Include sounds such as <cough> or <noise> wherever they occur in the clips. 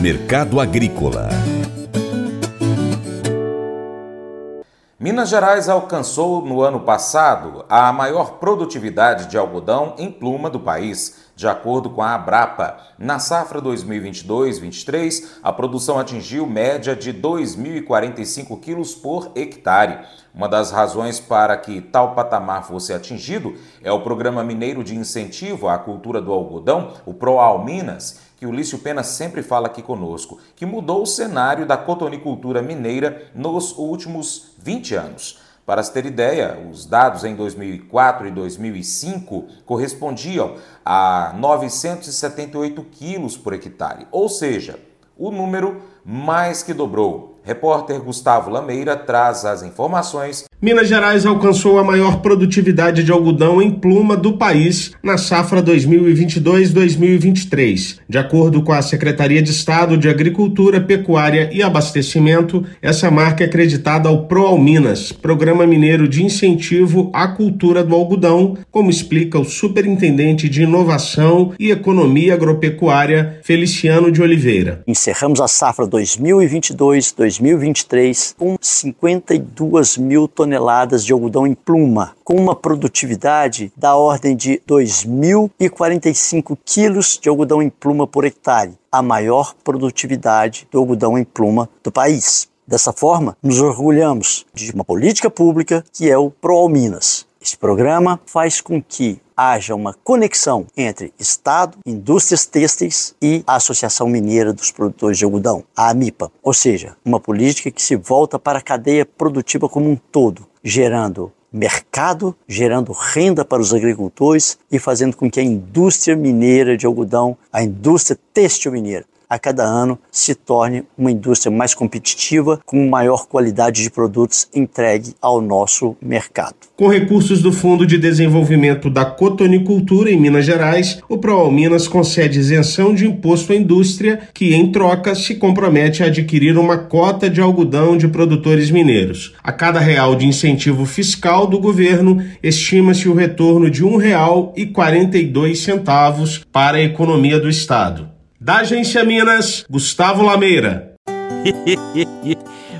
Mercado Agrícola. Minas Gerais alcançou no ano passado a maior produtividade de algodão em pluma do país, de acordo com a Abrapa. Na safra 2022-23, a produção atingiu média de 2.045 quilos por hectare. Uma das razões para que tal patamar fosse atingido é o Programa Mineiro de Incentivo à Cultura do Algodão, o ProAl Minas, que o Lício Pena sempre fala aqui conosco, que mudou o cenário da cotonicultura mineira nos últimos 20 anos. Para se ter ideia, os dados em 2004 e 2005 correspondiam a 978 quilos por hectare, ou seja, o número mais que dobrou. Repórter Gustavo Lameira traz as informações Minas Gerais alcançou a maior produtividade de algodão em pluma do país na safra 2022-2023. De acordo com a Secretaria de Estado de Agricultura, Pecuária e Abastecimento, essa marca é acreditada ao ProAlminas, Programa Mineiro de Incentivo à Cultura do Algodão, como explica o Superintendente de Inovação e Economia Agropecuária, Feliciano de Oliveira. Encerramos a safra 2022-2023 com 52 mil toneladas de algodão em pluma, com uma produtividade da ordem de 2.045 quilos de algodão em pluma por hectare, a maior produtividade do algodão em pluma do país. Dessa forma, nos orgulhamos de uma política pública que é o ProAlminas. Esse programa faz com que haja uma conexão entre Estado, indústrias têxteis e a Associação Mineira dos Produtores de Algodão, a AMIPA, ou seja, uma política que se volta para a cadeia produtiva como um todo, gerando mercado, gerando renda para os agricultores e fazendo com que a indústria mineira de algodão, a indústria têxtil mineira, a cada ano se torne uma indústria mais competitiva, com maior qualidade de produtos entregue ao nosso mercado. Com recursos do Fundo de Desenvolvimento da Cotonicultura em Minas Gerais, o Proal Minas concede isenção de imposto à indústria, que em troca se compromete a adquirir uma cota de algodão de produtores mineiros. A cada real de incentivo fiscal do governo, estima-se o retorno de R$ 1,42 para a economia do estado. Da Agência Minas, Gustavo Lameira. <laughs>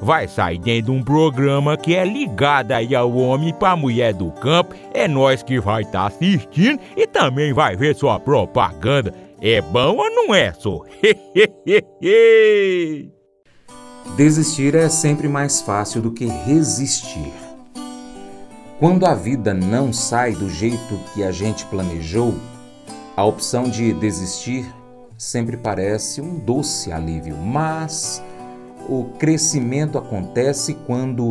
vai sair dentro de um programa que é ligado aí ao homem para a mulher do campo. É nós que vai estar tá assistindo e também vai ver sua propaganda. É bom ou não é, só? <laughs> Desistir é sempre mais fácil do que resistir. Quando a vida não sai do jeito que a gente planejou, a opção de desistir sempre parece um doce alívio, mas o crescimento acontece quando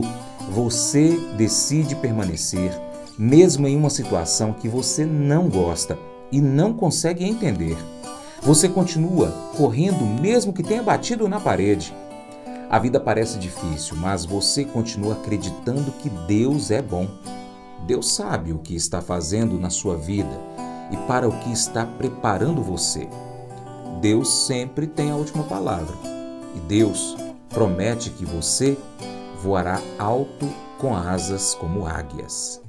você decide permanecer, mesmo em uma situação que você não gosta e não consegue entender. Você continua correndo mesmo que tenha batido na parede. A vida parece difícil, mas você continua acreditando que Deus é bom. Deus sabe o que está fazendo na sua vida e para o que está preparando você. Deus sempre tem a última palavra e Deus promete que você voará alto com asas como águias.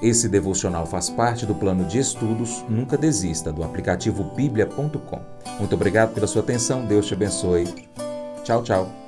Esse devocional faz parte do plano de estudos Nunca Desista do aplicativo bíblia.com. Muito obrigado pela sua atenção, Deus te abençoe. Tchau, tchau.